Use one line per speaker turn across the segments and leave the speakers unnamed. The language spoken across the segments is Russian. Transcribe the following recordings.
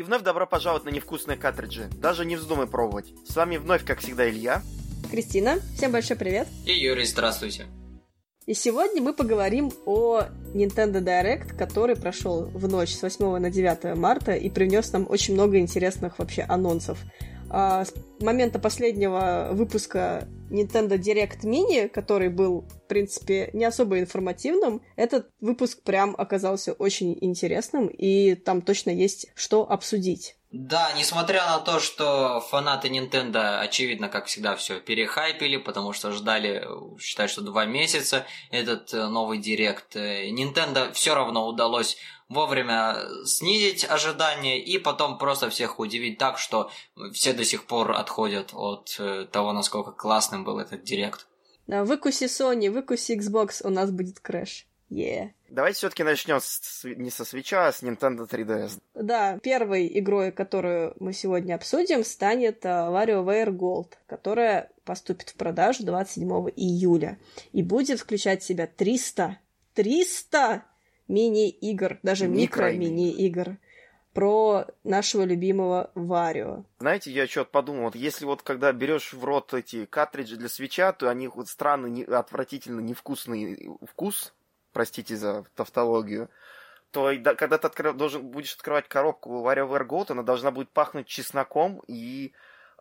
И вновь добро пожаловать на невкусные картриджи. Даже не вздумай пробовать. С вами вновь, как всегда, Илья.
Кристина, всем большой привет.
И Юрий, здравствуйте.
И сегодня мы поговорим о Nintendo Direct, который прошел в ночь с 8 на 9 марта и принес нам очень много интересных вообще анонсов. А, с момента последнего выпуска Nintendo Direct Mini, который был, в принципе, не особо информативным, этот выпуск прям оказался очень интересным, и там точно есть что обсудить.
Да, несмотря на то, что фанаты Nintendo, очевидно, как всегда, все перехайпили, потому что ждали, считай, что два месяца этот э, новый Direct, э, Nintendo все равно удалось вовремя снизить ожидания и потом просто всех удивить так, что все до сих пор отходят от э, того, насколько классным был этот
Direct. Выкуси Sony, выкуси Xbox, у нас будет крэш. Yeah.
Давайте все-таки начнем с, не со Switch'а, а с Nintendo 3DS.
Да, первой игрой, которую мы сегодня обсудим, станет uh, WarioWare Gold, которая поступит в продажу 27 июля и будет включать в себя 300, 300 мини-игр, даже микро-мини-игр про нашего любимого Варио.
Знаете, я что-то подумал, вот если вот когда берешь в рот эти картриджи для свеча, то они вот странный, не, отвратительно невкусный вкус, простите за тавтологию, то когда ты откры... должен будешь открывать коробку WarioWare Gold, она должна будет пахнуть чесноком, и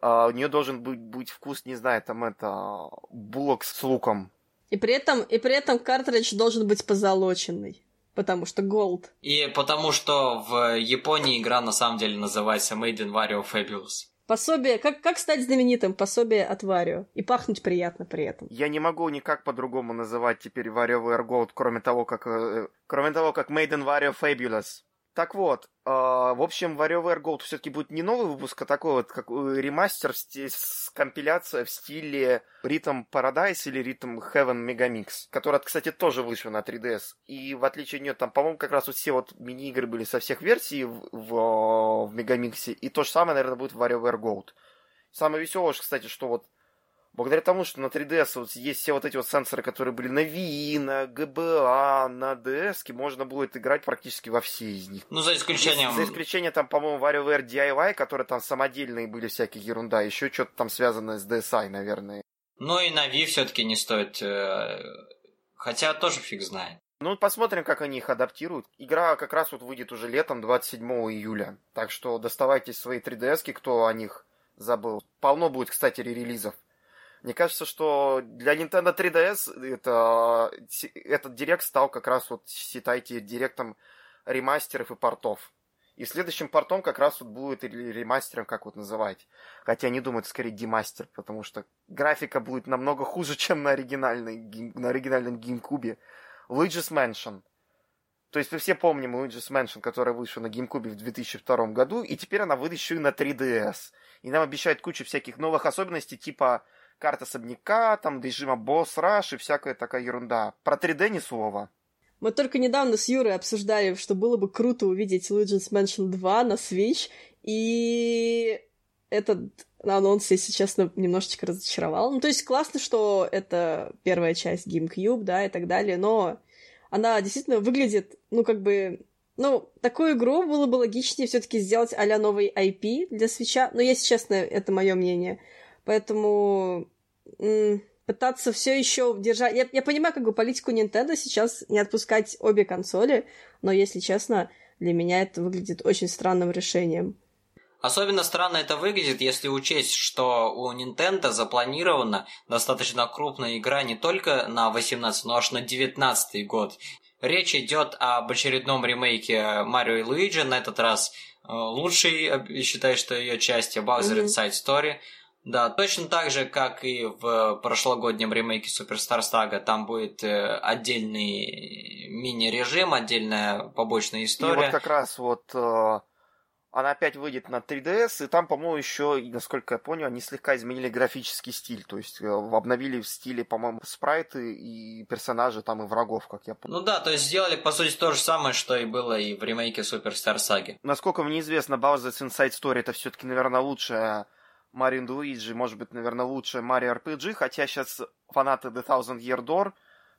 а, у нее должен быть, быть вкус, не знаю, там это, булок с луком.
И при этом, и при этом картридж должен быть позолоченный. Потому что Gold.
И потому что в Японии игра на самом деле называется Made in Wario Fabulous.
Пособие, как, как стать знаменитым? Пособие от Варио. И пахнуть приятно при этом.
Я не могу никак по-другому называть теперь WarioWare Gold, кроме того, как, э, кроме того, как Made in Wario Fabulous. Так вот, э, в общем, WarioWare Gold все-таки будет не новый выпуск, а такой вот как ремастер с компиляция в стиле Rhythm Paradise или Rhythm Heaven Megamix, который, кстати, тоже вышел на 3DS. И в отличие от нее, там, по-моему, как раз вот все вот мини-игры были со всех версий в, в, в Мегамиксе, и то же самое, наверное, будет в WarioWare Gold. Самое веселое, кстати, что вот Благодаря тому, что на 3DS вот есть все вот эти вот сенсоры, которые были на Wii, на GBA, на DS, можно будет играть практически во все из них.
Ну, за исключением...
За исключением там, по-моему, WarioWare DIY, которые там самодельные были всякие ерунда, еще что-то там связанное с DSi, наверное.
Ну и на Wii все-таки не стоит... Э, хотя тоже фиг знает.
Ну, посмотрим, как они их адаптируют. Игра как раз вот выйдет уже летом, 27 июля. Так что доставайте свои 3DS, кто о них забыл. Полно будет, кстати, ререлизов. Мне кажется, что для Nintendo 3DS это, этот директ стал как раз вот, считайте, директом ремастеров и портов. И следующим портом как раз вот будет или ремастером, как вот называть. Хотя они думают, скорее демастер, потому что графика будет намного хуже, чем на, оригинальной, на оригинальном GameCube. Luigi's Mansion. То есть мы все помним Luigi's Mansion, которая вышла на GameCube в 2002 году, и теперь она выйдет еще и на 3DS. И нам обещают кучу всяких новых особенностей, типа карта особняка, там режима босс раш и всякая такая ерунда. Про 3D ни слова.
Мы только недавно с Юрой обсуждали, что было бы круто увидеть Luigi's Mansion 2 на Switch, и этот анонс, если честно, немножечко разочаровал. Ну, то есть классно, что это первая часть GameCube, да, и так далее, но она действительно выглядит, ну, как бы... Ну, такую игру было бы логичнее все таки сделать а новый IP для свеча. Но, если честно, это мое мнение. Поэтому пытаться все еще держать... Я, я понимаю, как бы политику Nintendo сейчас не отпускать обе консоли, но, если честно, для меня это выглядит очень странным решением.
Особенно странно это выглядит, если учесть, что у Nintendo запланирована достаточно крупная игра не только на 18, но аж на 19 год. Речь идет об очередном ремейке Марио и Луиджи, на этот раз э, лучший, считаю, что ее части Bowser mm-hmm. Inside Story – да, точно так же, как и в прошлогоднем ремейке Superstar Saga, там будет э, отдельный мини-режим, отдельная побочная история.
И вот как раз вот э, она опять выйдет на 3DS, и там, по-моему, еще, насколько я понял, они слегка изменили графический стиль, то есть э, обновили в стиле, по-моему, спрайты и персонажи там и врагов, как я
помню. Ну да, то есть сделали, по сути, то же самое, что и было и в ремейке Superstar Saga.
Насколько мне известно, Bowser's Inside Story это все-таки, наверное, лучшая Марио Луиджи, может быть, наверное, лучше Марио RPG, хотя сейчас фанаты The Thousand Year Door,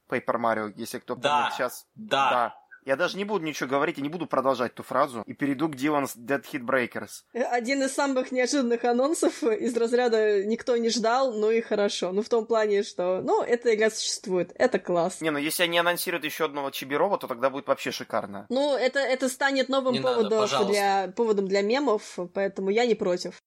Paper Mario, если кто
да,
помнит, сейчас...
Да, да.
Я даже не буду ничего говорить, я не буду продолжать ту фразу. И перейду к Dylan's Dead Hit Breakers.
Один из самых неожиданных анонсов из разряда «никто не ждал, ну и хорошо». Ну, в том плане, что, ну, эта игра существует, это класс.
Не, ну если они анонсируют еще одного Чибирова, то тогда будет вообще шикарно.
Ну, это, это станет новым
Не надо,
поводом, для, поводом для мемов, поэтому я не против.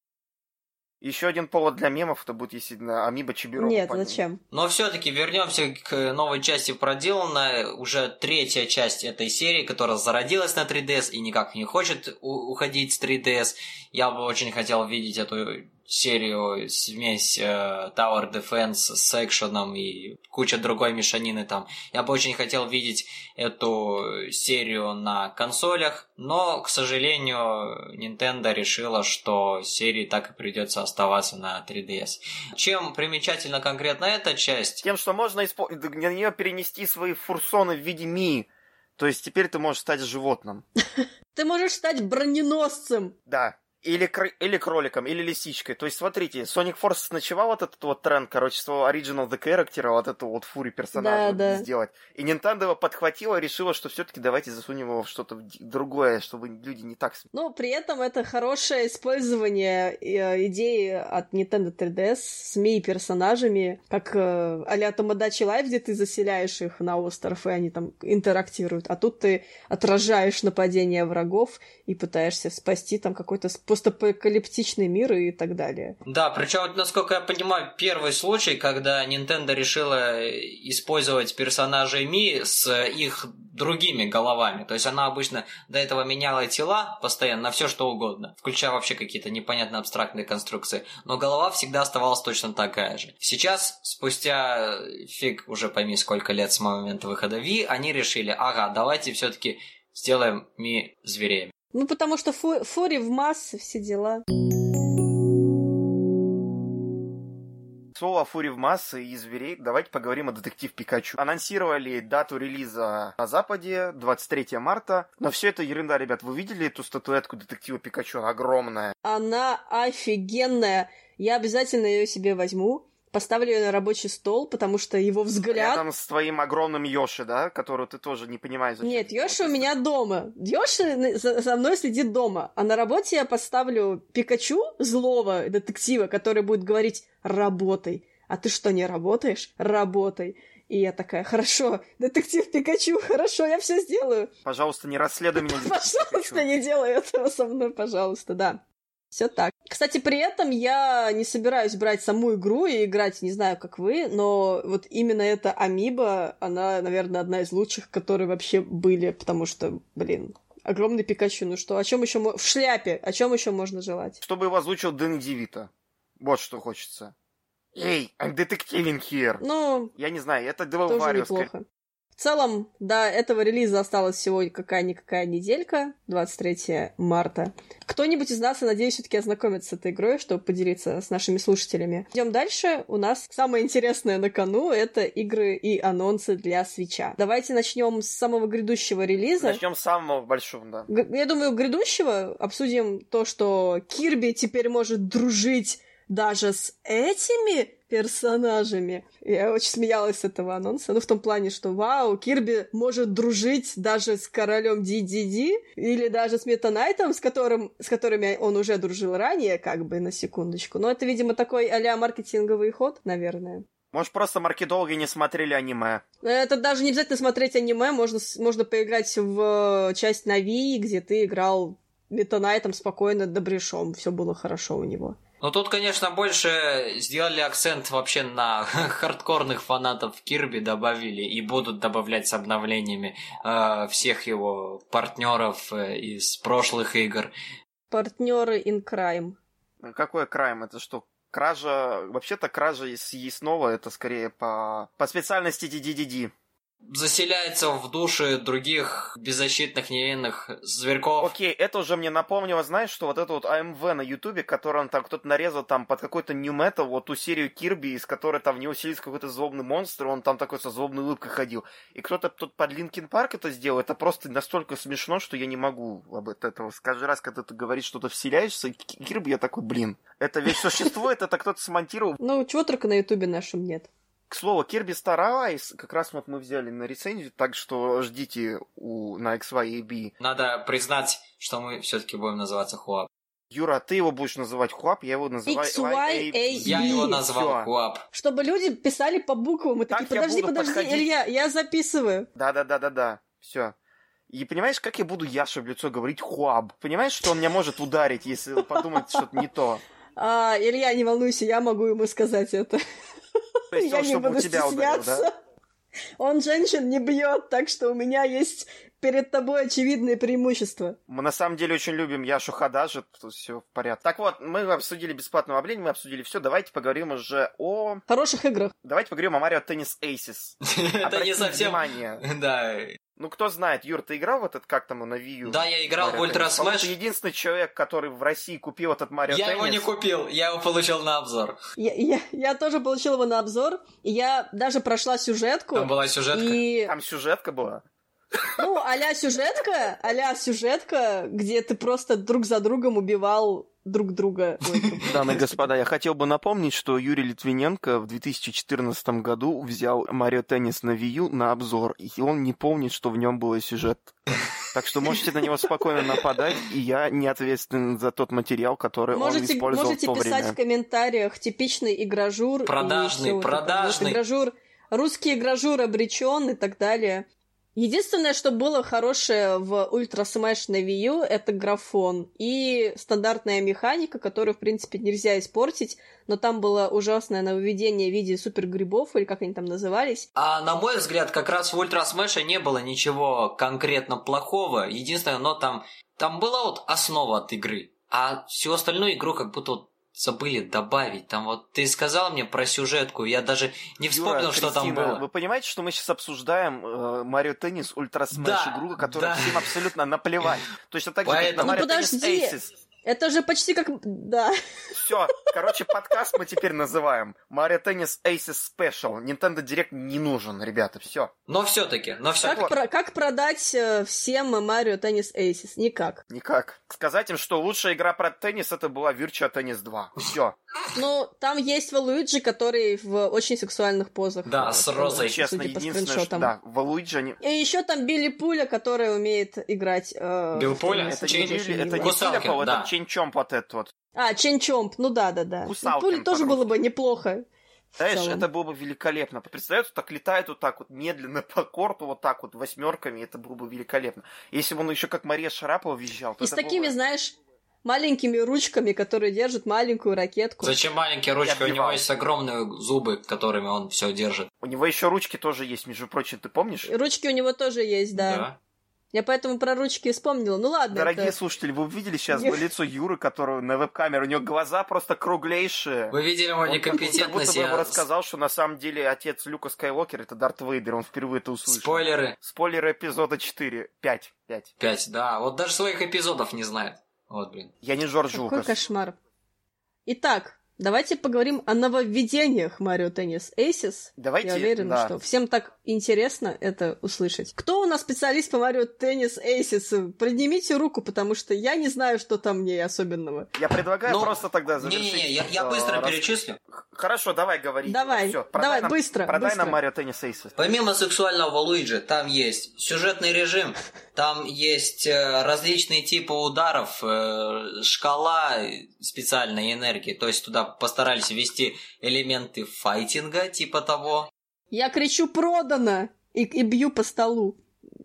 Еще один повод для мемов это будет, если на Амиба Чибирова.
Нет,
пойдем.
зачем?
Но все-таки вернемся к новой части проделанной. Уже третья часть этой серии, которая зародилась на 3DS и никак не хочет уходить с 3DS. Я бы очень хотел видеть эту серию смесь э, Tower Defense с экшеном и куча другой мешанины там. Я бы очень хотел видеть эту серию на консолях, но, к сожалению, Nintendo решила, что серии так и придется оставаться на 3DS. Чем примечательна конкретно эта часть?
Тем, что можно испо- на нее перенести свои фурсоны в виде Ми. То есть теперь ты можешь стать животным.
Ты можешь стать броненосцем.
Да. Или, кр- или кроликом, или лисичкой. То есть, смотрите, Sonic Force начала вот этот вот тренд, короче, своего Original The Character, вот эту вот фури персонажа
Да, да.
сделать. И Nintendo его подхватила решила, что все-таки давайте засунем его в что-то другое, чтобы люди не так...
Но при этом это хорошее использование э, идеи от Nintendo 3DS с ми-персонажами, как э, а-ля Tomodachi Life, где ты заселяешь их на остров, и они там интерактируют. А тут ты отражаешь нападение врагов и пытаешься спасти там какой-то постапокалиптичный мир и так далее.
Да, причем, насколько я понимаю, первый случай, когда Nintendo решила использовать персонажей Ми с их другими головами. То есть она обычно до этого меняла тела постоянно на все что угодно, включая вообще какие-то непонятные абстрактные конструкции. Но голова всегда оставалась точно такая же. Сейчас, спустя фиг уже пойми сколько лет с момента выхода Ви, они решили, ага, давайте все-таки сделаем Ми зверями.
Ну, потому что фу- фури в массы, все дела.
Слово фури в массы и зверей. Давайте поговорим о детектив Пикачу. Анонсировали дату релиза на Западе, 23 марта. Но все это ерунда, ребят. Вы видели эту статуэтку детектива Пикачу? Она огромная.
Она офигенная. Я обязательно ее себе возьму. Поставлю ее на рабочий стол, потому что его взгляд...
Рядом с твоим огромным Йоши, да? Которую ты тоже не понимаешь, зачем.
Нет, Йоши у меня дома. Йоши за, мной следит дома. А на работе я поставлю Пикачу, злого детектива, который будет говорить «работай». А ты что, не работаешь? Работай. И я такая, хорошо, детектив Пикачу, хорошо, я все сделаю.
Пожалуйста, не расследуй меня. Пикачу.
Пожалуйста, не делай этого со мной, пожалуйста, да. Все так. Кстати, при этом я не собираюсь брать саму игру и играть, не знаю, как вы, но вот именно эта Амиба, она, наверное, одна из лучших, которые вообще были, потому что, блин, огромный Пикачу, ну что, о чем еще в шляпе, о чем еще можно желать?
Чтобы его озвучил Дэн Дивита. Вот что хочется. Эй, I'm detectiving here.
Ну,
Я не знаю, это Devil
тоже
Warriors.
неплохо. В целом, до этого релиза осталось всего какая-никакая неделька, 23 марта. Кто-нибудь из нас, я надеюсь, все-таки ознакомится с этой игрой, чтобы поделиться с нашими слушателями. Идем дальше. У нас самое интересное на кону — это игры и анонсы для свеча. Давайте начнем с самого грядущего релиза.
Начнем с самого большого, да.
Г- Я думаю, грядущего обсудим то, что Кирби теперь может дружить даже с этими персонажами. Я очень смеялась с этого анонса. Ну, в том плане, что вау, Кирби может дружить даже с королем DDD или даже с Метанайтом, с, которым, с которыми он уже дружил ранее, как бы, на секундочку. Но это, видимо, такой а маркетинговый ход, наверное.
Может, просто маркетологи не смотрели аниме.
Это даже не обязательно смотреть аниме, можно, можно поиграть в э, часть на Wii, где ты играл Метанайтом спокойно, добрешом, все было хорошо у него.
Ну тут, конечно, больше сделали акцент вообще на хардкорных фанатов Кирби, добавили и будут добавлять с обновлениями э, всех его партнеров э, из прошлых игр.
Партнеры in crime.
Какой crime? Это что, кража... Вообще-то кража из Яснова это скорее по, по специальности Дидиди.
Заселяется в души других беззащитных невинных зверьков.
Окей, это уже мне напомнило, знаешь, что вот это вот AMV на Ютубе, который он там кто-то нарезал там под какой-то nu metal, вот ту серию Кирби, из которой там в него селится какой-то злобный монстр, он там такой со злобной улыбкой ходил. И кто-то тут под Linkin Park это сделал, это просто настолько смешно, что я не могу об этого. Каждый раз, когда ты говоришь что-то вселяешься, Кирби, я такой, блин, это ведь существует, это кто-то смонтировал.
Ну, чего только на Ютубе нашем нет.
К слову, Kirby Star Allies как раз вот мы взяли на рецензию, так что ждите у, на XYAB.
Надо признать, что мы все-таки будем называться Хуап.
Юра, ты его будешь называть Хуап, я его называю
XYAB.
Я его назвал
Всё.
Хуап.
Чтобы люди писали по буквам и
Так
такие, подожди, подожди,
подходить.
Илья, я записываю.
Да-да-да-да-да, все. И понимаешь, как я буду Яше в лицо говорить Хуаб? Понимаешь, что он меня может ударить, если подумать что-то не то?
А, Илья, не волнуйся, я могу ему сказать это.
То есть
я
он,
не буду
тебя ударил,
стесняться.
да?
Он женщин не бьет, так что у меня есть перед тобой очевидное преимущество.
Мы на самом деле очень любим Яшу Хададжи, тут все в порядке. Так вот, мы обсудили бесплатное обновление, мы обсудили все. Давайте поговорим уже о...
Хороших играх.
Давайте поговорим о Mario Tennis Aces.
Это не совсем...
внимание.
Да.
Ну, кто знает, Юр, ты играл в этот, как там, на Wii U?
Да, я играл в
Mario
Ultra
Tennis? По-моему,
Smash.
Ты единственный человек, который в России купил этот Марио
Я его не купил, я его получил на обзор.
Я, я, я тоже получила его на обзор, и я даже прошла сюжетку.
Там была сюжетка.
И,
Там сюжетка была.
ну, а-ля сюжетка, а сюжетка, где ты просто друг за другом убивал друг друга.
Дамы и господа, я хотел бы напомнить, что Юрий Литвиненко в 2014 году взял Марио Теннис на Wii U на обзор, и он не помнит, что в нем был сюжет. Так что можете на него спокойно нападать, и я не ответственен за тот материал, который он
Можете,
использовал
можете
в то
писать
время.
в комментариях типичный игражур.
Продажный,
вот
продажный.
игражур, русский игражур обречен и так далее. Единственное, что было хорошее в Ultra Smash на Wii U, это графон и стандартная механика, которую, в принципе, нельзя испортить, но там было ужасное нововведение в виде супергрибов, или как они там назывались.
А на мой взгляд, как раз в Ultra Smash е не было ничего конкретно плохого. Единственное, но там, там была вот основа от игры. А всю остальную игру как будто вот забыли добавить. Там вот ты сказал мне про сюжетку, я даже не вспомнил,
Юра,
что там
Кристина,
было.
Вы понимаете, что мы сейчас обсуждаем э, Mario Tennis Ultra Smash
Да,
игру, которая
да.
всем абсолютно наплевать. Точно так же, как на
Поэтому-
Марио
Ну,
Теннис.
Это же почти как... Да.
Все, короче, подкаст мы теперь называем Mario Tennis Aces Special. Nintendo Direct не нужен, ребята, все.
Но все-таки, но все
Как,
вот.
про- как продать э, всем Марио Теннис Aces? Никак.
Никак. Сказать им, что лучшая игра про теннис это была Virtua Tennis 2. Все.
Ну, там есть Валуиджи, который в очень сексуальных позах.
Да, с розой.
Честно, единственное, что... Да, в Луиджи они...
И еще там Билли Пуля, который умеет играть. э,
Билл
в
Пуля?
Это не, Билли- это не Филиппов,
да.
Ченчомп вот этот вот.
А, Чен Чомп, ну да, да, да. Пуля тоже было бы неплохо.
Знаешь, это было бы великолепно. Представляете, так летает вот так вот медленно по корту, вот так вот восьмерками, это было бы великолепно. Если бы он еще как Мария Шарапова визжал, то
И с такими,
бы-
знаешь, маленькими ручками, которые держат маленькую ракетку.
Зачем маленькие ручки? У него есть огромные зубы, которыми он все держит.
У него еще ручки тоже есть, между прочим, ты помнишь?
Ручки у него тоже есть, да. Я поэтому про ручки и вспомнила. Ну ладно.
Дорогие
это-
слушатели, вы увидели сейчас
Я-
лицо Юры, которого на веб-камере, у него глаза просто круглейшие.
Вы видели мою
Он как будто
некомпетентность?
бы ему рассказал, что на самом деле отец Люка Скайуокер это Дарт Вейдер, он впервые это услышал.
Спойлеры.
Спойлеры эпизода 4. 5. 5.
Пять, да. Вот даже своих эпизодов не знает. Вот, блин.
Я не Джордж
Какой
Лукас.
кошмар. Итак, давайте поговорим о нововведениях Марио Теннис Aces.
Давайте,
Я уверена,
да.
что всем так интересно это услышать. Кто у нас специалист по Марио Теннис Aces? Поднимите руку, потому что я не знаю, что там в ней особенного.
Я предлагаю
Ну,
просто тогда завершить.
Не-не-не, я, я
э,
быстро
рас-
перечислю.
Хорошо, давай говори.
Давай,
Всё,
давай,
нам,
быстро,
Продай
быстро.
нам Марио Теннис Эйсес.
Помимо сексуального Луиджи, там есть сюжетный режим, там есть э, различные типы ударов, э, шкала специальной энергии, то есть туда постарались ввести элементы файтинга, типа того.
Я кричу «продано!» и, и бью по столу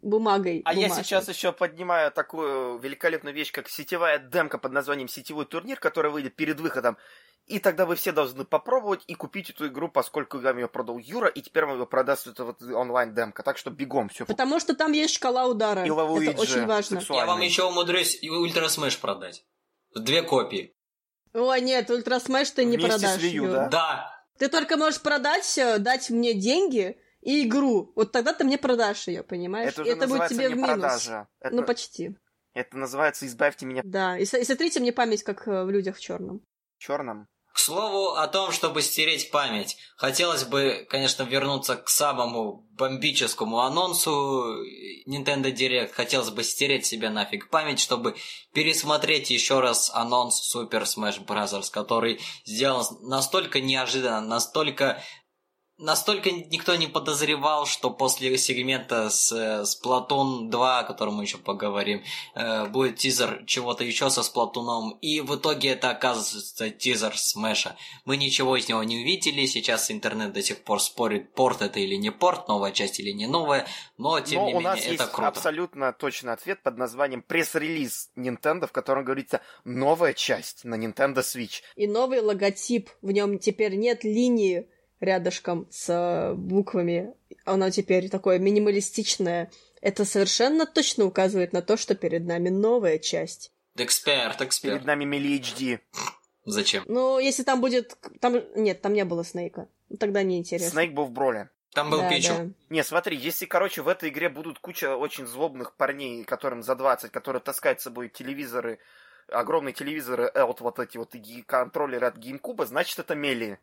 бумагой.
А я
бумажной.
сейчас еще поднимаю такую великолепную вещь, как сетевая демка под названием «Сетевой турнир», которая выйдет перед выходом. И тогда вы все должны попробовать и купить эту игру, поскольку я ее продал Юра, и теперь он ее продаст это вот онлайн-демка. Так что бегом все.
Потому что там есть шкала удара.
И Луиджи
Это очень важно.
сексуальный.
Я вам еще умудрюсь и Ultra Smash продать. Две копии.
Ой, нет, Ultra Smash ты не
Вместе с
продашь.
Wii U, да?
Да,
Ты только можешь продать, э, дать мне деньги и игру. Вот тогда ты мне продашь ее, понимаешь?
Это
И
уже
будет
называется
тебе
не
в минус.
продажа. Это,
Ну, почти.
это называется «Избавьте меня
Да. И, с- и сотрите мне память, как э, в людях в черном.
в черном».
К слову о том, чтобы стереть память, хотелось бы, конечно, вернуться к самому бомбическому анонсу Nintendo Direct. Хотелось бы стереть себе нафиг память, чтобы пересмотреть еще раз анонс Super Smash Bros., который сделан настолько неожиданно, настолько настолько никто не подозревал, что после сегмента с, с Splatoon 2, о котором мы еще поговорим, э, будет тизер чего-то еще со Сплатуном, и в итоге это оказывается тизер Смеша. Мы ничего из него не увидели, сейчас интернет до сих пор спорит, порт это или не порт, новая часть или не новая, но тем
но
не
у
менее
нас
это
есть
круто.
абсолютно точный ответ под названием пресс-релиз Nintendo, в котором говорится новая часть на Nintendo Switch.
И новый логотип. В нем теперь нет линии рядышком с э, буквами. Оно теперь такое минималистичное. Это совершенно точно указывает на то, что перед нами новая часть.
Эксперт, эксперт.
Перед нами Мили HD.
Зачем?
Ну, если там будет... Там... Нет, там не было Снейка. Тогда неинтересно.
Снейк был в броле.
Там был
Да,
Пичу.
да.
Не, смотри, если, короче, в этой игре будут куча очень злобных парней, которым за 20, которые таскают с собой телевизоры, огромные телевизоры, э, вот, вот эти вот контроллеры от GameCube, значит это Мели.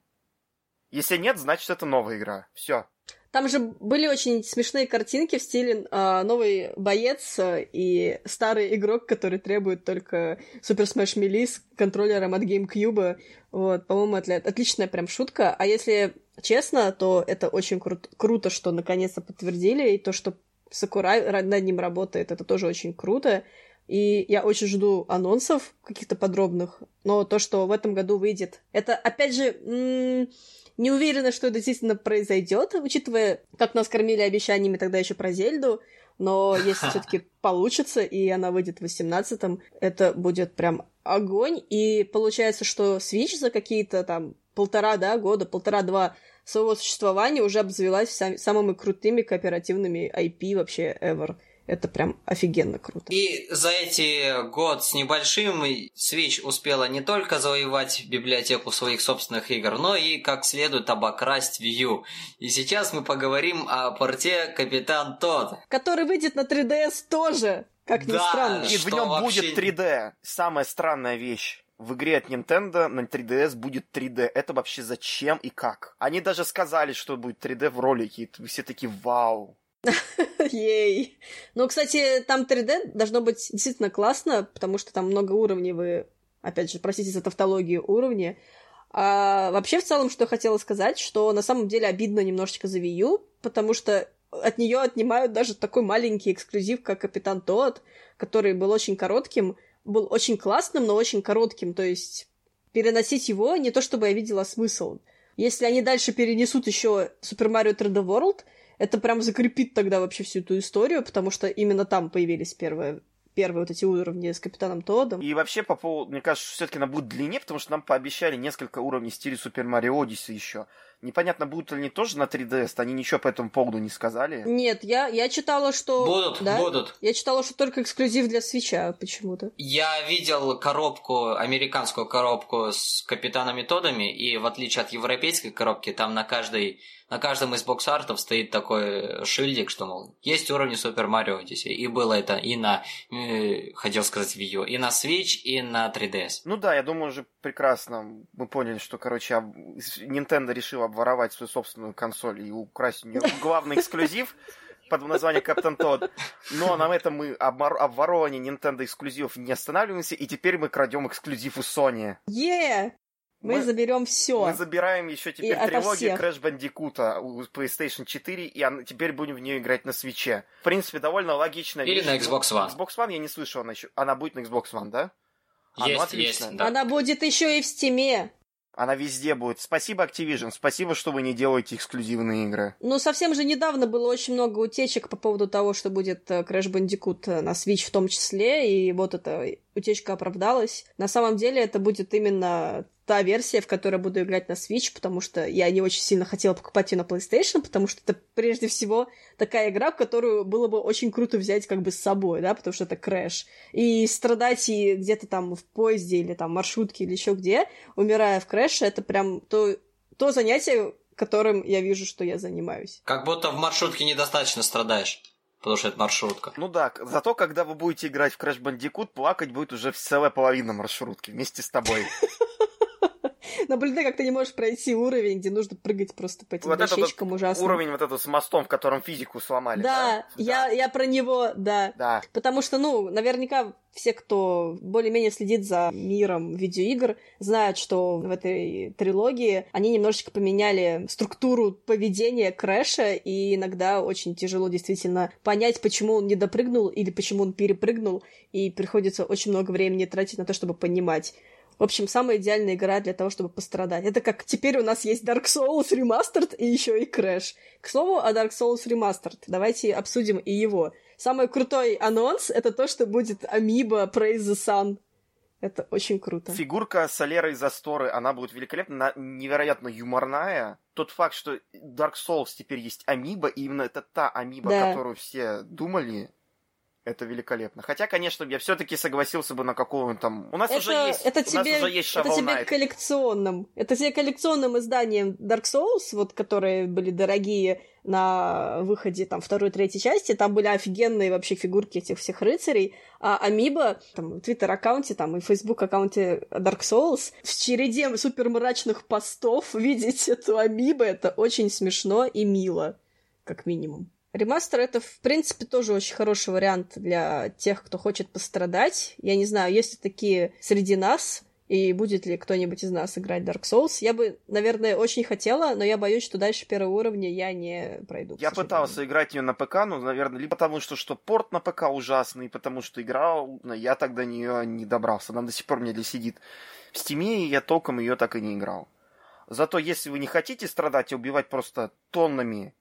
Если нет, значит это новая игра. Все.
Там же были очень смешные картинки в стиле а, новый боец и старый игрок, который требует только Super Smash Melee с контроллером от GameCube. Вот, по-моему, отля- отличная прям шутка. А если честно, то это очень кру- круто, что наконец-то подтвердили, и то, что Сакурай ра- над ним работает, это тоже очень круто. И я очень жду анонсов каких-то подробных. Но то, что в этом году выйдет, это, опять же, м, не уверена, что это действительно произойдет, учитывая, как нас кормили обещаниями тогда еще про Зельду. Но если все-таки получится, и она выйдет в 18-м, это будет прям огонь. И получается, что Switch за какие-то там полтора да, года, полтора-два своего существования уже обзавелась сам- самыми крутыми кооперативными IP вообще ever. Это прям офигенно круто.
И за эти год с небольшим Switch успела не только завоевать библиотеку своих собственных игр, но и как следует обокрасть U. И сейчас мы поговорим о порте Капитан Тод.
Который выйдет на 3DS тоже, как ни
Да.
странно.
И в нем
вообще-
будет 3D. Самая странная вещь. В игре от Nintendo на 3DS будет 3D. Это вообще зачем и как? Они даже сказали, что будет 3D в ролике. И все такие, вау.
Ей. Ну, кстати, там 3D должно быть действительно классно, потому что там много уровней вы, опять же, простите за тавтологию, уровни. А вообще, в целом, что я хотела сказать, что на самом деле обидно немножечко за Wii U, потому что от нее отнимают даже такой маленький эксклюзив, как Капитан Тод, который был очень коротким, был очень классным, но очень коротким, то есть переносить его не то чтобы я видела смысл. Если они дальше перенесут еще Super Mario 3D World, это прям закрепит тогда вообще всю эту историю, потому что именно там появились первые, первые вот эти уровни с Капитаном Тодом.
И вообще, по поводу, мне кажется, все-таки она будет длиннее, потому что нам пообещали несколько уровней в стиле Super Mario Odyssey еще. Непонятно, будут ли они тоже на 3DS, они ничего по этому поводу не сказали.
Нет, я, я читала, что...
Будут,
да?
будут.
Я читала, что только эксклюзив для свеча почему-то.
Я видел коробку, американскую коробку с капитанами Тодами, и в отличие от европейской коробки, там на каждой на каждом из бокс-артов стоит такой шильдик, что, мол, есть уровни Super Mario Odyssey. И было это и на, э, хотел сказать, Wii U, и на Switch, и на 3DS.
Ну да, я думаю, уже прекрасно мы поняли, что, короче, об- Nintendo решил обворовать свою собственную консоль и украсть у нее главный эксклюзив под названием Каптан Тодд. Но на этом мы обмор- обворовывание Nintendo эксклюзивов не останавливаемся, и теперь мы крадем эксклюзив у Sony.
Е! Мы,
Мы-
заберем все.
Мы забираем еще теперь
ото
трилогию. Crash Bandicoot у PlayStation 4, и он- теперь будем в нее играть на свече. В принципе, довольно логично.
Или на Xbox One.
Xbox One я не слышал, она, еще... она будет на Xbox One, да? А, ну
есть,
отлично.
есть, да.
Она будет еще и в стиме.
Она везде будет. Спасибо, Activision. Спасибо, что вы не делаете эксклюзивные игры.
Ну, совсем же недавно было очень много утечек по поводу того, что будет э, Crash Bandicoot э, на Switch в том числе, и вот эта утечка оправдалась. На самом деле это будет именно та версия, в которой я буду играть на Switch, потому что я не очень сильно хотела покупать ее на PlayStation, потому что это прежде всего такая игра, которую было бы очень круто взять как бы с собой, да, потому что это Crash. И страдать и где-то там в поезде или там маршрутке или еще где, умирая в Crash, это прям то, то занятие, которым я вижу, что я занимаюсь.
Как будто в маршрутке недостаточно страдаешь, потому что это маршрутка.
Ну да, зато когда вы будете играть в Crash Bandicoot, плакать будет уже целая половина маршрутки вместе с тобой.
Наблюдай, как ты не можешь пройти уровень, где нужно прыгать просто по этим
Вот
дощечкам
вот
ужасно.
уровень вот этот с мостом, в котором физику сломали.
Да,
Да,
я, я про него, да.
Да.
Потому что, ну, наверняка все, кто более-менее следит за миром видеоигр, знают, что в этой трилогии они немножечко поменяли структуру поведения Крэша, и иногда очень тяжело действительно понять, почему он не допрыгнул или почему он перепрыгнул, и приходится очень много времени тратить на то, чтобы понимать. В общем, самая идеальная игра для того, чтобы пострадать. Это как теперь у нас есть Dark Souls Remastered и еще и Crash. К слову о Dark Souls Remastered. Давайте обсудим и его. Самый крутой анонс — это то, что будет Амиба Praise the Sun. Это очень круто.
Фигурка Солера из Асторы, она будет великолепна, она невероятно юморная. Тот факт, что Dark Souls теперь есть Амиба, и именно это та Амиба,
Да.
которую все думали, это великолепно. Хотя, конечно, я все-таки согласился бы на какого-нибудь там... У нас
это,
уже есть,
это
у
тебе,
нас уже есть
это
Shovel
тебе
Knight.
коллекционным. Это тебе коллекционным изданием Dark Souls, вот, которые были дорогие на выходе там второй, третьей части. Там были офигенные вообще фигурки этих всех рыцарей. А Амиба, там, в твиттер-аккаунте, там, и фейсбук-аккаунте Dark Souls, в череде супер мрачных постов видеть эту Амибу, это очень смешно и мило, как минимум. Ремастер это, в принципе, тоже очень хороший вариант для тех, кто хочет пострадать. Я не знаю, есть ли такие среди нас, и будет ли кто-нибудь из нас играть Dark Souls. Я бы, наверное, очень хотела, но я боюсь, что дальше первого уровня я не пройду.
Я пытался играть ее на ПК, ну, наверное, либо потому, что, что порт на ПК ужасный, потому что играл, но я тогда до нее не добрался. Она до сих пор мне для сидит в Steam е, и я толком ее так и не играл. Зато если вы не хотите страдать и убивать просто тоннами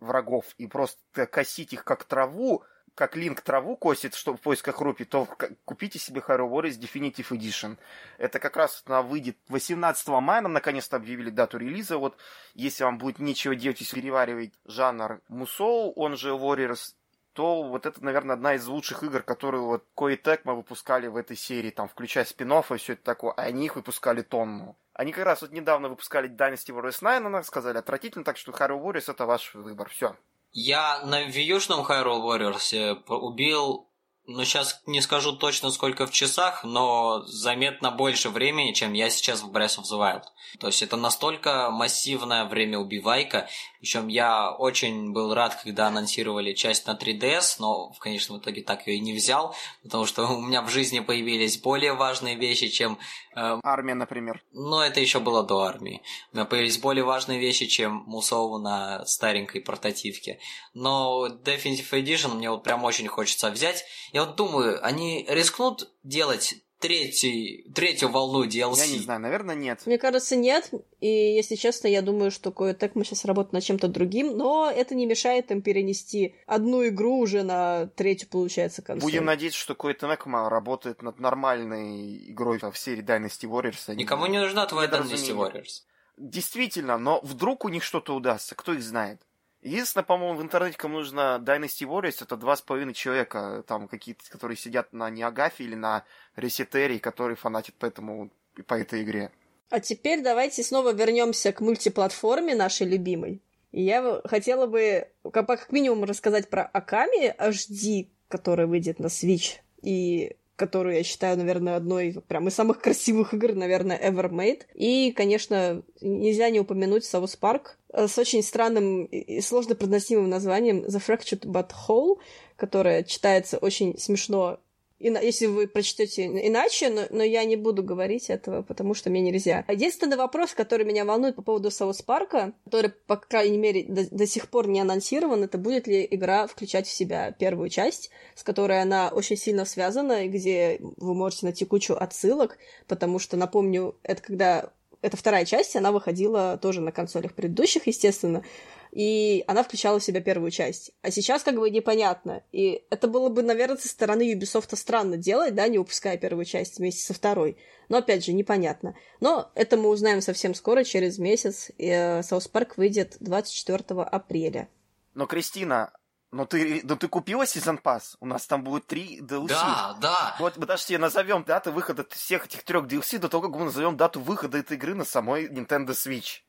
врагов и просто косить их как траву, как Линк траву косит, что в поисках рупи, то купите себе Hyrule Warriors Definitive Edition. Это как раз она выйдет 18 мая, нам наконец-то объявили дату релиза. Вот если вам будет нечего делать, если переваривать жанр Мусоу, он же Warriors, то вот это, наверное, одна из лучших игр, которые вот Koei Tecmo выпускали в этой серии, там, включая спин и все это такое, а они их выпускали тонну. Они как раз вот недавно выпускали Dynasty Warriors 9, она сказали, отвратительно, так что Hyrule Warriors это ваш выбор, все.
Я на вьюшном Hyrule Warriors убил, ну сейчас не скажу точно сколько в часах, но заметно больше времени, чем я сейчас в Breath of the Wild. То есть это настолько массивное время убивайка, причем я очень был рад, когда анонсировали часть на 3DS, но, в итоге так ее и не взял, потому что у меня в жизни появились более важные вещи, чем э,
Армия, например.
но это еще было до армии. У меня появились более важные вещи, чем Мусову на старенькой портативке. Но Definitive Edition мне вот прям очень хочется взять. Я вот думаю, они рискнут делать третий, третью волну DLC?
Я не знаю, наверное, нет.
Мне кажется, нет. И, если честно, я думаю, что Koei Tecmo сейчас работает над чем-то другим, но это не мешает им перенести одну игру уже на третью, получается, консоль.
Будем надеяться, что Tecmo работает над нормальной игрой в серии Dynasty Warriors.
Никому не нужна твоя Dynasty. Warriors.
Действительно, но вдруг у них что-то удастся, кто их знает. Единственное, по-моему, в интернете, кому нужно Dynasty Warriors, это два с половиной человека, там какие-то, которые сидят на Неагафе или на Ресетерии, которые фанатят по, этому, по этой игре.
А теперь давайте снова вернемся к мультиплатформе нашей любимой. Я хотела бы как, как минимум рассказать про Аками HD, которая выйдет на Switch, и которую я считаю, наверное, одной прям из самых красивых игр, наверное, ever made. И, конечно, нельзя не упомянуть South Park э, с очень странным и сложно произносимым названием The Fractured But Whole, которое читается очень смешно Если вы прочтете иначе, но, но я не буду говорить этого, потому что мне нельзя. Единственный вопрос, который меня волнует по поводу Саус Парка, который, по крайней мере, до, до сих пор не анонсирован, это будет ли игра включать в себя первую часть, с которой она очень сильно связана, и где вы можете найти кучу отсылок, потому что, напомню, это когда... Это вторая часть, она выходила тоже на консолях предыдущих, естественно, и она включала в себя первую часть. А сейчас как бы непонятно. И это было бы, наверное, со стороны Ubisoft странно делать, да, не выпуская первую часть вместе со второй. Но, опять же, непонятно. Но это мы узнаем совсем скоро, через месяц. И, э, South Park выйдет 24 апреля.
Но, Кристина, ну ты, ну ты купила Season Pass? У нас там будет три DLC.
Да, да.
Вот мы даже тебе назовем даты выхода всех этих трех DLC до того, как мы назовем дату выхода этой игры на самой Nintendo Switch.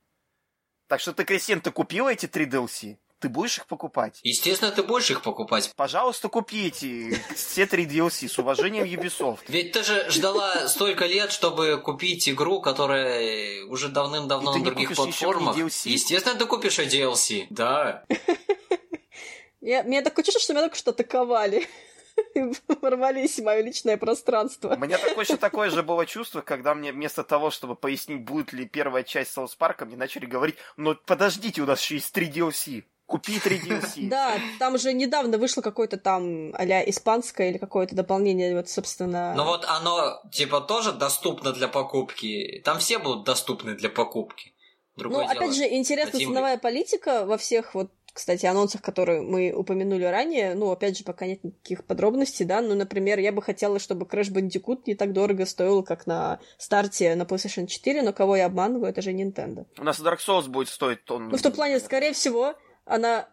Так что ты, Кристин, ты купила эти три DLC? Ты будешь их покупать?
Естественно, ты будешь их покупать.
Пожалуйста, купите все три DLC с уважением Ubisoft.
Ведь ты же ждала столько лет, чтобы купить игру, которая уже давным-давно на других платформах. Естественно, ты купишь и DLC. Да.
Я, меня такое чувство, что меня только что атаковали. ворвались в мое личное пространство.
У меня такое еще такое же было чувство, когда мне вместо того, чтобы пояснить, будет ли первая часть Соус Парка, мне начали говорить, ну подождите, у нас еще есть три DLC. Купи 3 DLC.
Да, там же недавно вышло какое-то там а испанское или какое-то дополнение, вот, собственно...
Ну вот оно, типа, тоже доступно для покупки. Там все будут доступны для покупки.
Другое ну, дело. опять же, интересная ценовая политика во всех вот кстати, анонсах, которые мы упомянули ранее, ну, опять же, пока нет никаких подробностей, да, ну, например, я бы хотела, чтобы Crash Bandicoot не так дорого стоил, как на старте на PlayStation 4, но кого я обманываю, это же Nintendo.
У нас Dark Souls будет стоить тонну.
Ну, в том плане, скорее всего, она...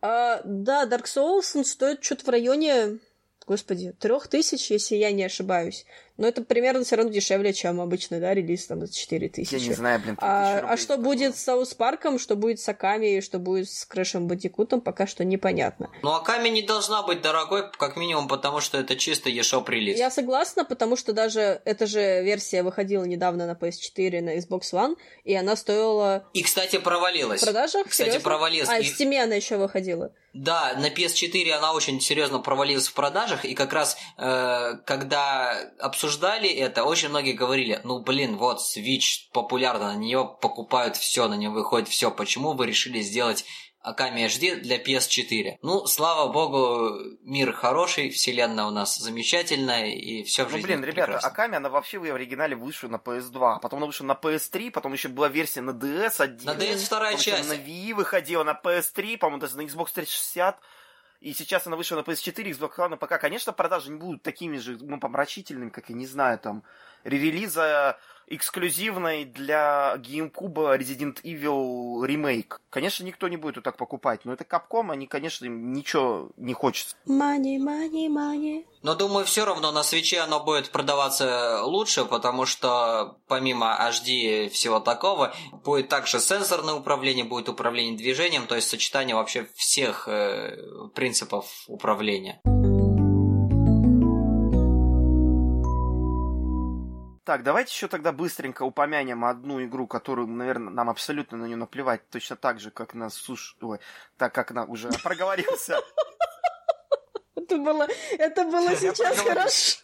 А, да, Dark Souls он стоит что-то в районе господи, трех тысяч, если я не ошибаюсь. Но это примерно все равно дешевле, чем обычный, да, релиз там за 4 тысячи.
Я не знаю, блин.
А, а что будет с Саус Парком, что будет с Аками, что будет с Крэшем Бандикутом, пока что непонятно.
Ну, Аками не должна быть дорогой, как минимум, потому что это чисто eShop релиз.
Я согласна, потому что даже эта же версия выходила недавно на PS4 на Xbox One, и она стоила...
И, кстати, провалилась.
В продажах?
Кстати,
Серьезно?
провалилась.
А, и... в Steam она еще выходила.
Да, на PS4 она очень серьезно провалилась в продажах, и как раз э, когда обсуждали это, очень многие говорили, ну блин, вот Switch популярна, на нее покупают все, на нее выходит все, почему вы решили сделать Аками HD для PS4. Ну, слава богу, мир хороший, вселенная у нас замечательная, и все в ну, жизни
блин,
ребята,
прекрасно. Аками, она вообще в оригинале вышла на PS2, а потом она вышла на PS3, потом еще была версия на DS 1.
На DS вторая часть.
На Wii выходила, на PS3, по-моему, даже на Xbox 360. И сейчас она вышла на PS4, Xbox One, пока, конечно, продажи не будут такими же ну, помрачительными, как, я не знаю, там, ререлиза эксклюзивной для GameCube Resident Evil ремейк. Конечно, никто не будет ее так покупать, но это Capcom, они, конечно, им ничего не хочется.
Money, money, money.
Но думаю, все равно на свече оно будет продаваться лучше, потому что помимо HD и всего такого, будет также сенсорное управление, будет управление движением, то есть сочетание вообще всех э, принципов управления.
Так, давайте еще тогда быстренько упомянем одну игру, которую, наверное, нам абсолютно на нее наплевать, точно так же, как на суш... Ой, так как на уже проговорился.
Это было, это было сейчас хорошо.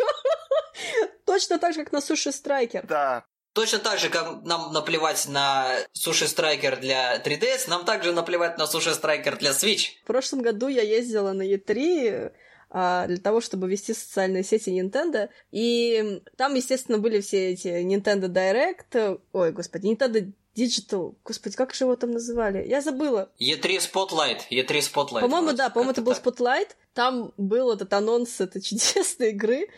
Точно так же, как на Суши Страйкер.
Да.
Точно так же, как нам наплевать на Суши Страйкер для 3DS, нам также наплевать на Суши Страйкер для Switch.
В прошлом году я ездила на E3, а, для того, чтобы вести социальные сети Nintendo. И там, естественно, были все эти Nintendo Direct, ой, господи, Nintendo Digital, господи, как же его там называли? Я забыла.
E3 Spotlight, E3 Spotlight.
По-моему, да, по-моему, это был Spotlight. Там был этот анонс этой чудесной игры.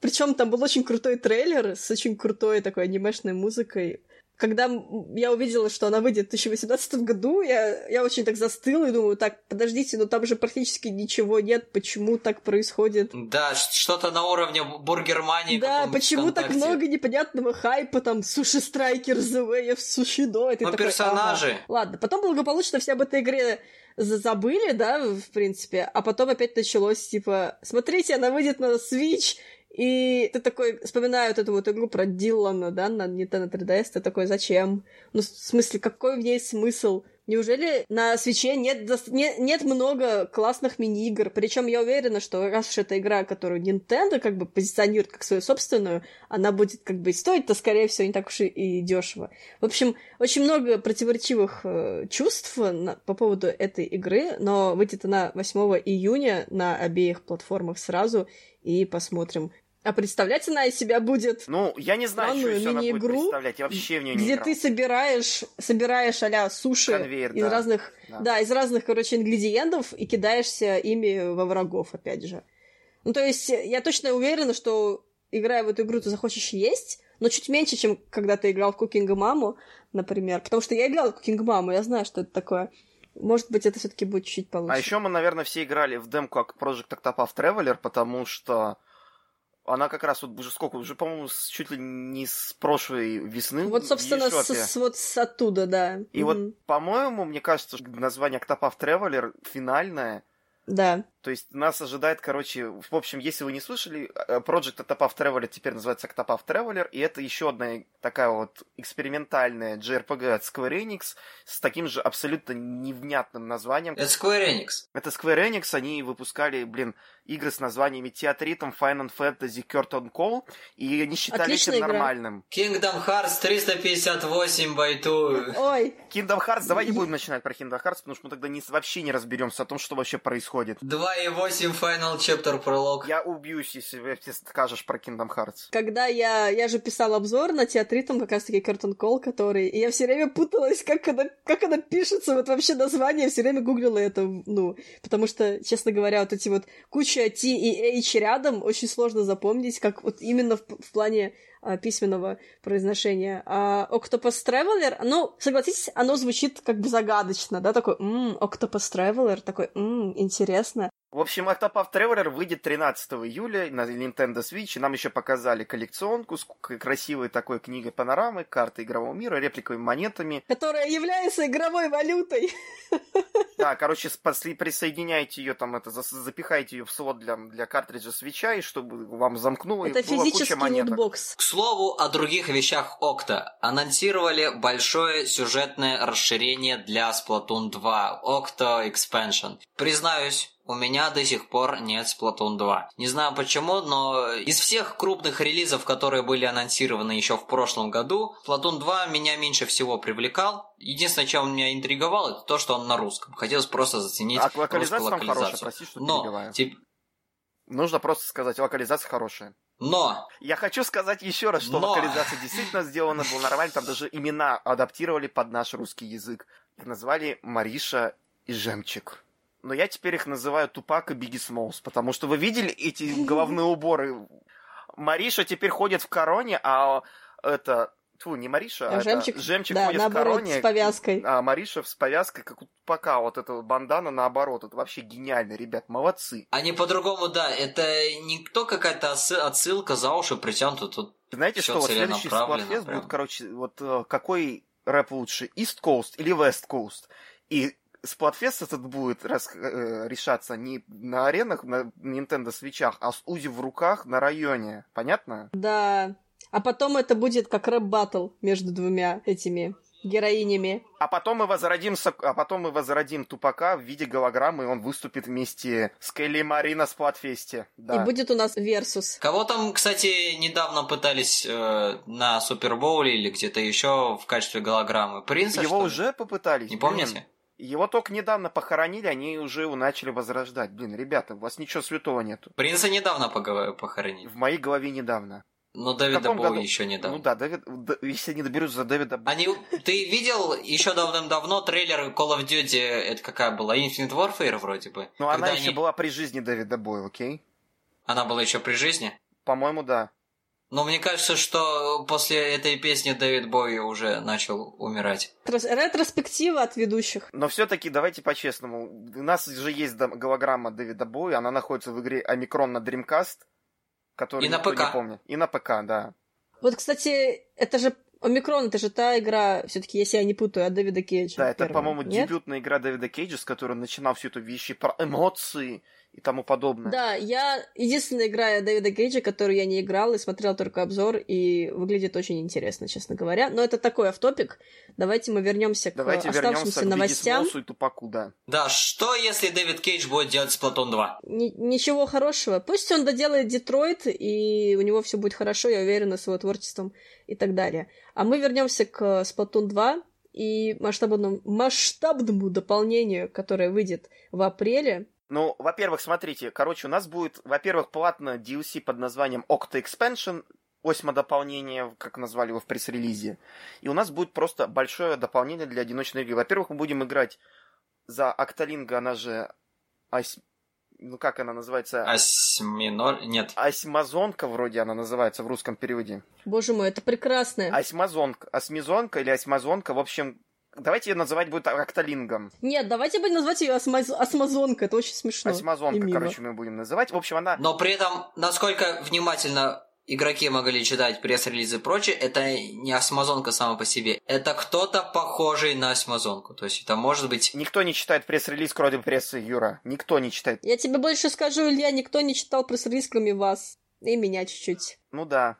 Причем там был очень крутой трейлер с очень крутой такой анимешной музыкой когда я увидела, что она выйдет в 2018 году, я, я очень так застыла и думаю, так, подождите, но там же практически ничего нет, почему так происходит?
Да, что-то на уровне бургермании.
Да, почему так много непонятного хайпа, там, Суши Страйкер, The Way of Sushido,
и ты ну, такой, персонажи.
Ага. Ладно, потом благополучно все об этой игре забыли, да, в принципе, а потом опять началось, типа, смотрите, она выйдет на Switch, и ты такой, вспоминаю вот эту вот игру про Дилана, да, на Nintendo 3DS, ты такой, зачем? Ну, в смысле, какой в ней смысл? Неужели на свече нет, нет, нет много классных мини-игр? Причем я уверена, что раз уж эта игра, которую Nintendo как бы позиционирует как свою собственную, она будет как бы стоить-то, скорее всего, не так уж и дешево. В общем, очень много противоречивых э, чувств на, по поводу этой игры, но выйдет она 8 июня на обеих платформах сразу, и посмотрим, а представлять она из себя будет...
Ну, я не знаю, что еще она будет представлять. Я вообще в нее не
Где
играл.
ты собираешь, собираешь а суши
Конвейер,
из
да.
разных... Да. да, из разных, короче, ингредиентов и кидаешься ими во врагов, опять же. Ну, то есть, я точно уверена, что, играя в эту игру, ты захочешь есть, но чуть меньше, чем когда ты играл в Cooking Маму, например. Потому что я играла в Cooking Маму, я знаю, что это такое. Может быть, это все-таки будет чуть получше.
А еще мы, наверное, все играли в демку как Project Octopath Traveler, потому что Она как раз вот уже сколько, уже, по-моему, чуть ли не с прошлой весны.
Вот, собственно, с, с- вот с оттуда, да.
И
Мгм.
вот, по-моему, мне кажется, что название Octopath Traveler финальное.
Да.
То есть нас ожидает, короче, в общем, если вы не слышали, э, Project Octopath Traveler теперь называется Octopath Traveler, и это еще одна такая вот экспериментальная JRPG от Square Enix с таким же абсолютно невнятным названием.
Это Square Enix.
Это Square Enix, они выпускали, блин, игры с названиями Театритом, Final Fantasy, Curtain Call, и они считали
Отличная
это
игра.
нормальным.
Kingdom Hearts 358 байту.
Ой,
Kingdom Hearts, давай не будем начинать про Kingdom Hearts, потому что мы тогда не, вообще не разберемся о том, что вообще происходит.
2.8 Final Chapter пролог.
Я убьюсь, если вы мне скажешь про Kingdom Hearts.
когда я... Я же писал обзор на театритм, как раз-таки Curtain Call, который... И я все время путалась, как она, как она пишется, вот вообще название, все время гуглила это, ну, потому что, честно говоря, вот эти вот куча T и H рядом очень сложно запомнить, как вот именно в, в плане а, письменного произношения. А Octopus Traveler, ну, согласитесь, оно звучит как бы загадочно, да, такой, ммм, Octopus Traveler, такой, ммм, интересно.
В общем, Octopath Traveler выйдет 13 июля на Nintendo Switch, и нам еще показали коллекционку с красивой такой книгой панорамы, карты игрового мира, репликовыми монетами.
Которая является игровой валютой.
Да, короче, спасли- присоединяйте ее там, это, запихайте ее в слот для, для картриджа свеча, и чтобы вам замкнуло,
Это
и было куча
физический
монеток.
лутбокс.
К слову о других вещах Окта. Анонсировали большое сюжетное расширение для Splatoon 2 Octo Expansion. Признаюсь, у меня до сих пор нет Splatoon 2. Не знаю почему, но из всех крупных релизов, которые были анонсированы еще в прошлом году, Splatoon 2 меня меньше всего привлекал. Единственное, чем он меня интриговал, это то, что он на русском. Хотелось просто заценить
А локализация
русскую
там хорошая,
локализацию.
прости, что
Но, тип-
Нужно просто сказать, локализация хорошая.
но
Я хочу сказать еще раз, что
Но.
локализация действительно сделана была нормально, там даже имена адаптировали под наш русский язык. Их назвали Мариша и Жемчик. Но я теперь их называю Тупак и Бигги Смолс, потому что вы видели эти головные уборы? Мариша теперь ходит в короне, а это... Тьфу, не Мариша, а,
А
это
жемчик?
Жемчик
да,
ходит в
наоборот,
короне,
с повязкой.
а Мариша с повязкой, как у Тупака. Вот эта вот бандана наоборот. Это вообще гениально, ребят, молодцы.
А не по-другому, да. Это не то какая-то отсы- отсылка за уши притянута. Тут
Знаете,
Всё
что вот следующий
прям.
будет, короче, вот э, какой рэп лучше, East Coast или West Coast? И Splatfest этот будет рас- э, решаться не на аренах, на Nintendo Switch ах, а с узи в руках на районе. Понятно?
Да. А потом это будет как рэп-баттл между двумя этими героинями.
А потом мы возродим, а потом мы возродим Тупака в виде голограммы, и он выступит вместе с Келли Мари на Сплатфесте. Да.
И будет у нас версус.
Кого там, кстати, недавно пытались э, на Супербоуле или где-то еще в качестве голограммы? Принца,
Его уже попытались.
Не
блин. Его только недавно похоронили, они уже его начали возрождать. Блин, ребята, у вас ничего святого нету.
Принца недавно похоронили.
В моей голове недавно.
Но Дэвида
году?
еще
Ну
недавно.
да, Дэвид, Д- если они доберутся за Дэвида Боуи-
Они, ты видел еще давным-давно трейлер Call of Duty, это какая была, Infinite Warfare вроде бы?
Ну, она еще
они-
была при жизни Дэвида Боя, окей?
Она была еще при жизни?
По-моему, да.
Но мне кажется, что после этой песни Дэвид Боуи уже начал умирать.
Трос- Ретроспектива от ведущих.
Но все-таки давайте по-честному. У нас же есть голограмма Дэвида Боя, она находится в игре Омикрон на Dreamcast, который
И на
никто
ПК.
не помнит. И на ПК, да.
Вот, кстати, это же Омикрон, это же та игра, все-таки, если я не путаю, от Дэвида Кейджа.
Да, это, по-моему, дебютная игра Дэвида Кейджа, с которой он начинал всю эту вещи про эмоции и тому подобное.
Да, я единственная игра Дэвида Кейджа, которую я не играл и смотрел только обзор, и выглядит очень интересно, честно говоря. Но это такой автопик. Давайте мы вернемся к
Давайте
оставшимся
вернемся к
новостям.
И Тупаку, да.
Да, что если Дэвид Кейдж будет делать Splatoon 2?
Ни- ничего хорошего. Пусть он доделает Детройт, и у него все будет хорошо, я уверена, с его творчеством и так далее. А мы вернемся к Splatoon 2 и масштабному, масштабному дополнению, которое выйдет в апреле.
Ну, во-первых, смотрите, короче, у нас будет, во-первых, платно DLC под названием Octa Expansion, восьмое дополнение, как назвали его в пресс-релизе. И у нас будет просто большое дополнение для одиночной игры. Во-первых, мы будем играть за Окталинга, она же ось... ну как она называется?
Осьминоль? Нет.
Осьмазонка вроде она называется в русском переводе.
Боже мой, это прекрасно.
Осьмазонка, осьмизонка или осьмазонка, в общем, Давайте ее называть будет Окталингом.
Нет, давайте будем называть ее осмаз... осмазонка, это очень смешно.
Осмазонка, короче, мы будем называть. В общем, она...
Но при этом, насколько внимательно игроки могли читать пресс-релизы и прочее, это не осмазонка сама по себе. Это кто-то похожий на осмазонку. То есть это может быть...
Никто не читает пресс-релиз, кроме прессы, Юра. Никто не читает.
Я тебе больше скажу, Илья, никто не читал пресс-релиз, кроме вас. И меня чуть-чуть.
Ну да.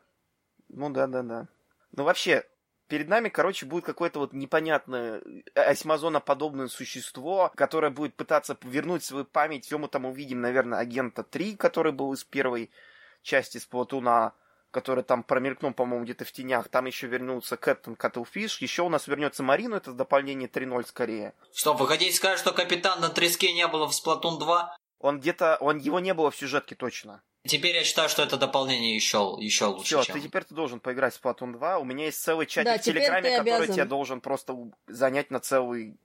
Ну да, да, да. Ну вообще, перед нами, короче, будет какое-то вот непонятное осьминогоподобное существо, которое будет пытаться вернуть свою память. Все мы там увидим, наверное, агента 3, который был из первой части Splatoon а, который там промелькнул, по-моему, где-то в тенях. Там еще вернулся Captain Cuttlefish. Еще у нас вернется Марина, это дополнение 3.0 скорее.
Что, вы хотите сказать, что капитана Трески не было в Splatoon 2?
Он где-то, он, его не было в сюжетке точно.
Теперь я считаю, что это дополнение еще, еще лучше. Все,
чем... ты теперь ты должен поиграть в Splatoon 2. У меня есть целый чатик да, в Телеграме, который тебя должен просто занять на целый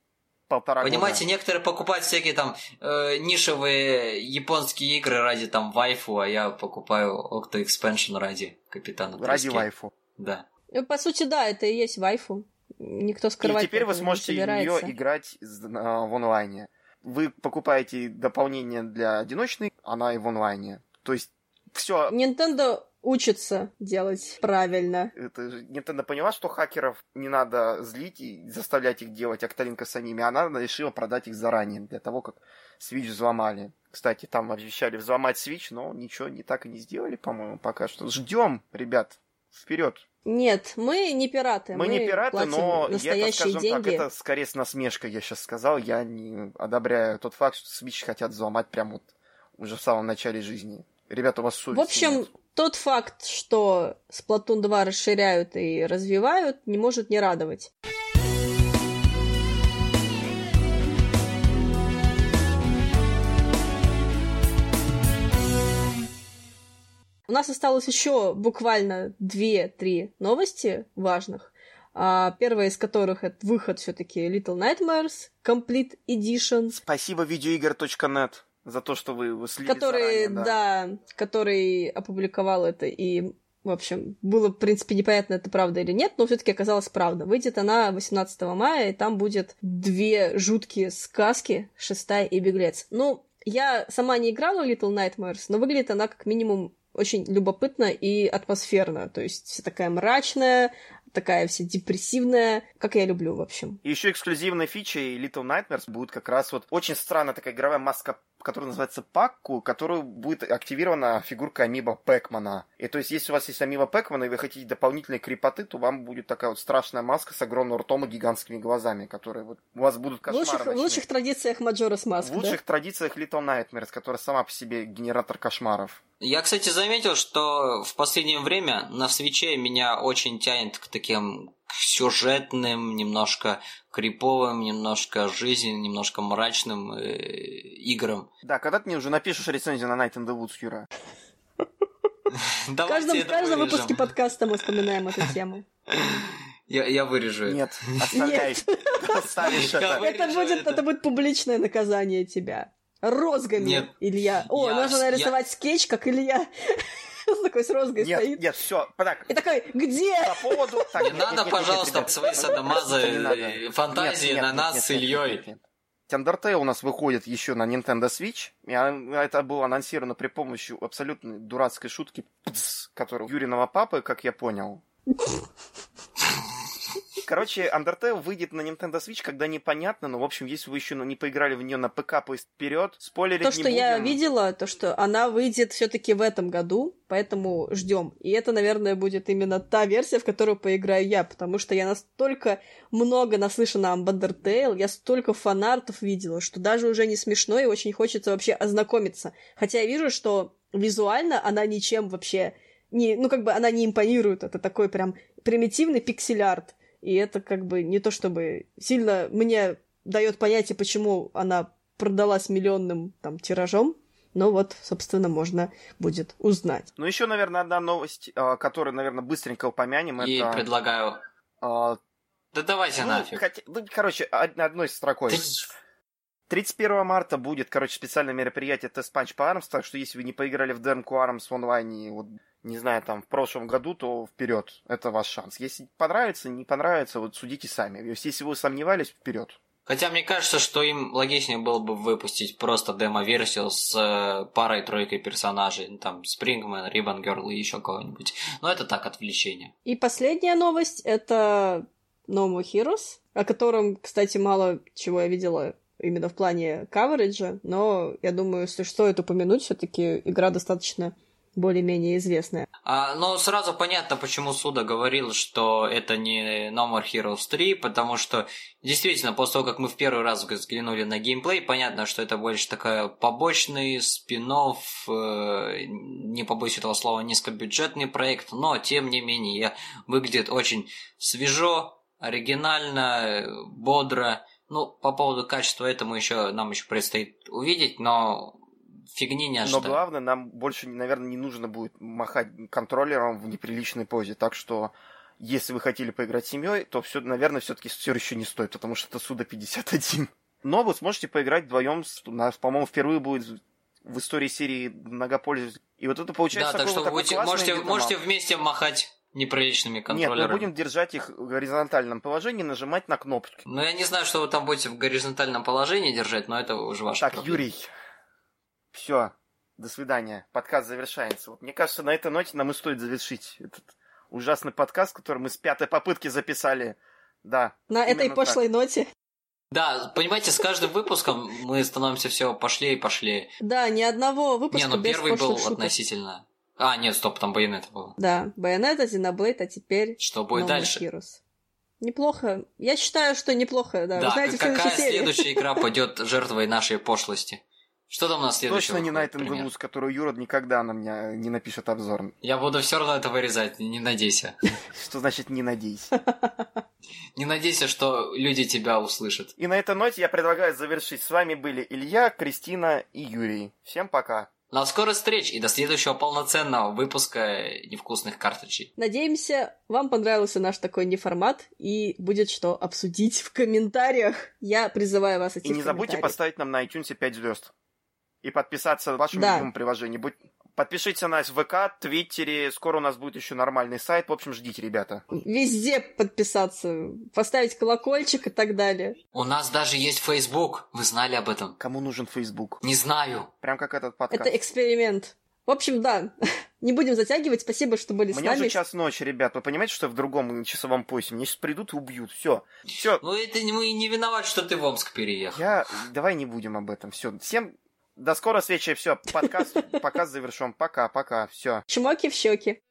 полтора
Понимаете,
года.
некоторые покупают всякие там э, нишевые японские игры ради там вайфу, а я покупаю Octo Expansion ради Капитана
Ради вайфу.
Да.
Ну, по сути, да, это и есть вайфу. Никто скрывать
И теперь вы сможете в нее играть в онлайне. Вы покупаете дополнение для одиночной, она и в онлайне. То есть все.
Nintendo учится делать правильно.
Это Nintendo поняла, что хакеров не надо злить и заставлять их делать Окталинка самими. Она решила продать их заранее, для того, как Switch взломали. Кстати, там обещали взломать Switch, но ничего не так и не сделали, по-моему, пока что. Ждем, ребят, вперед.
Нет, мы не пираты.
Мы, мы не пираты, но
я это, скажем
деньги. так, это скорее с насмешкой я сейчас сказал. Я не одобряю тот факт, что Switch хотят взломать прямо вот уже в самом начале жизни. Ребята, у вас совесть
В общем,
нет.
тот факт, что Splatoon 2 расширяют и развивают, не может не радовать. У нас осталось еще буквально 2-3 новости важных. А, первая из которых это выход все-таки Little Nightmares Complete Edition.
Спасибо видеоигр.нет за то, что вы его слили
который,
заранее, да.
да, который опубликовал это и в общем, было, в принципе, непонятно, это правда или нет, но все таки оказалось правда. Выйдет она 18 мая, и там будет две жуткие сказки «Шестая» и «Беглец». Ну, я сама не играла в Little Nightmares, но выглядит она как минимум очень любопытно и атмосферно. То есть вся такая мрачная, такая вся депрессивная, как я люблю, в общем.
И еще эксклюзивной фичей Little Nightmares будет как раз вот очень странная такая игровая маска которая называется Пакку, которую будет активирована фигурка Амиба Пэкмана. И то есть, если у вас есть Амиба Пэкмана, и вы хотите дополнительные крепоты, то вам будет такая вот страшная маска с огромным ртом и гигантскими глазами, которые вот у вас будут кошмары.
В лучших, в лучших традициях Маджорас Маск,
В лучших да? традициях Little Nightmares, которая сама по себе генератор кошмаров.
Я, кстати, заметил, что в последнее время на свече меня очень тянет к таким сюжетным, немножко криповым, немножко жизненным, немножко мрачным э, играм.
Да, когда ты мне уже напишешь рецензию на Night in the Woods, Юра?
В каждом, в каждом выпуске подкаста мы вспоминаем эту тему.
Я, я вырежу.
Нет, оставляй. Оставишь это.
Это будет, это будет публичное наказание тебя. Розгами, Нет. Илья. О, я, нужно нарисовать я... скетч, как Илья с такой с розгой
нет,
стоит.
Нет, все, так.
И такой, где?
По поводу...
Так, не нет, надо, нет, пожалуйста, нет, свои садомазы фантазии на нас с Ильей.
Undertale у нас выходит еще на Nintendo Switch. И это было анонсировано при помощи абсолютно дурацкой шутки, которую Юриного папы, как я понял. Короче, Undertale выйдет на Nintendo Switch, когда непонятно, но, в общем, если вы еще не поиграли в нее на ПК, пусть вперед, спойлерить
То, что
не
я видела, то, что она выйдет все-таки в этом году, поэтому ждем. И это, наверное, будет именно та версия, в которую поиграю я, потому что я настолько много наслышана об Undertale, я столько фанартов видела, что даже уже не смешно и очень хочется вообще ознакомиться. Хотя я вижу, что визуально она ничем вообще не, ну, как бы она не импонирует. Это такой прям примитивный пиксель-арт. И это как бы не то чтобы сильно мне дает понятие, почему она продалась миллионным там тиражом, но вот, собственно, можно будет узнать.
Ну, еще, наверное, одна новость, а, которую, наверное, быстренько упомянем.
И
это...
предлагаю... А... Да давайте
ну,
нафиг.
Хотя... Ну, короче, одной строкой. Ты... 31 марта будет, короче, специальное мероприятие Тест Punch по Армс, так что если вы не поиграли в демку Армс в онлайне, вот, не знаю, там, в прошлом году, то вперед, это ваш шанс. Если понравится, не понравится, вот судите сами. Если вы сомневались, вперед.
Хотя мне кажется, что им логичнее было бы выпустить просто демо-версию с э, парой-тройкой персонажей. Ну, там, Спрингмен, Рибан Герл и еще кого-нибудь. Но это так, отвлечение.
И последняя новость — это No More Heroes, о котором, кстати, мало чего я видела именно в плане кавериджа, но я думаю, если стоит упомянуть, все таки игра достаточно более-менее известная.
А, но сразу понятно, почему Суда говорил, что это не No More Heroes 3, потому что действительно, после того, как мы в первый раз взглянули на геймплей, понятно, что это больше такая побочный спин э, не побоюсь этого слова, низкобюджетный проект, но тем не менее выглядит очень свежо, оригинально, бодро. Ну, по поводу качества этому еще нам еще предстоит увидеть, но фигни не ожидаю.
Но главное, нам больше, наверное, не нужно будет махать контроллером в неприличной позе. Так что, если вы хотели поиграть с семьей, то все, наверное, все-таки все еще не стоит, потому что это Суда 51. Но вы сможете поиграть вдвоем, по-моему, впервые будет в истории серии многопользователей. И вот это получается
Да, так что вы будете, можете, можете вместе махать неприличными контроллерами.
Нет, мы будем держать их в горизонтальном положении, нажимать на кнопочки.
Ну, я не знаю, что вы там будете в горизонтальном положении держать, но это уже ваше
Так, проблема. Юрий, все, до свидания. Подкаст завершается. Вот, мне кажется, на этой ноте нам и стоит завершить этот ужасный подкаст, который мы с пятой попытки записали. Да.
На этой пошлой так. ноте.
Да, понимаете, с каждым выпуском мы становимся все пошлее и пошлее.
Да, ни одного выпуска
Не, ну
без
первый был
шуток.
относительно. А, нет, стоп, там Байонета было.
Да, Байонета, Зиноблейд, а теперь...
Что будет дальше?
Heroes. Неплохо. Я считаю, что неплохо, да.
Да,
Вы знаете,
какая
следующая
следующая игра пойдет жертвой нашей пошлости? Что там у нас следующего?
Точно не Night the Woods, которую Юра никогда на меня не напишет обзор.
Я буду все равно это вырезать, не надейся.
Что значит не надейся?
Не надейся, что люди тебя услышат.
И на этой ноте я предлагаю завершить. С вами были Илья, Кристина и Юрий. Всем пока.
До скорых встреч и до следующего полноценного выпуска невкусных картриджей.
Надеемся, вам понравился наш такой неформат и будет что обсудить в комментариях. Я призываю вас идти
И не забудьте поставить нам на iTunes 5 звезд и подписаться в вашем да. любимом приложении. Будь... Подпишитесь на нас в ВК, Твиттере, скоро у нас будет еще нормальный сайт. В общем, ждите, ребята.
Везде подписаться, поставить колокольчик и так далее.
У нас даже есть Facebook. Вы знали об этом?
Кому нужен Facebook?
Не знаю.
Прям как этот подкаст.
Это эксперимент. В общем, да. Не будем затягивать. Спасибо, что были
Мне
с нами.
Мне уже час ночи, ребят. Вы понимаете, что в другом часовом поясе? Мне сейчас придут и убьют. Все. Все.
Ну, это мы не виноват, что ты в Омск переехал.
Я... Давай не будем об этом. Все. Всем до скорой встречи. Все, подкаст, показ завершен. Пока, пока, все.
Чмоки в щеки.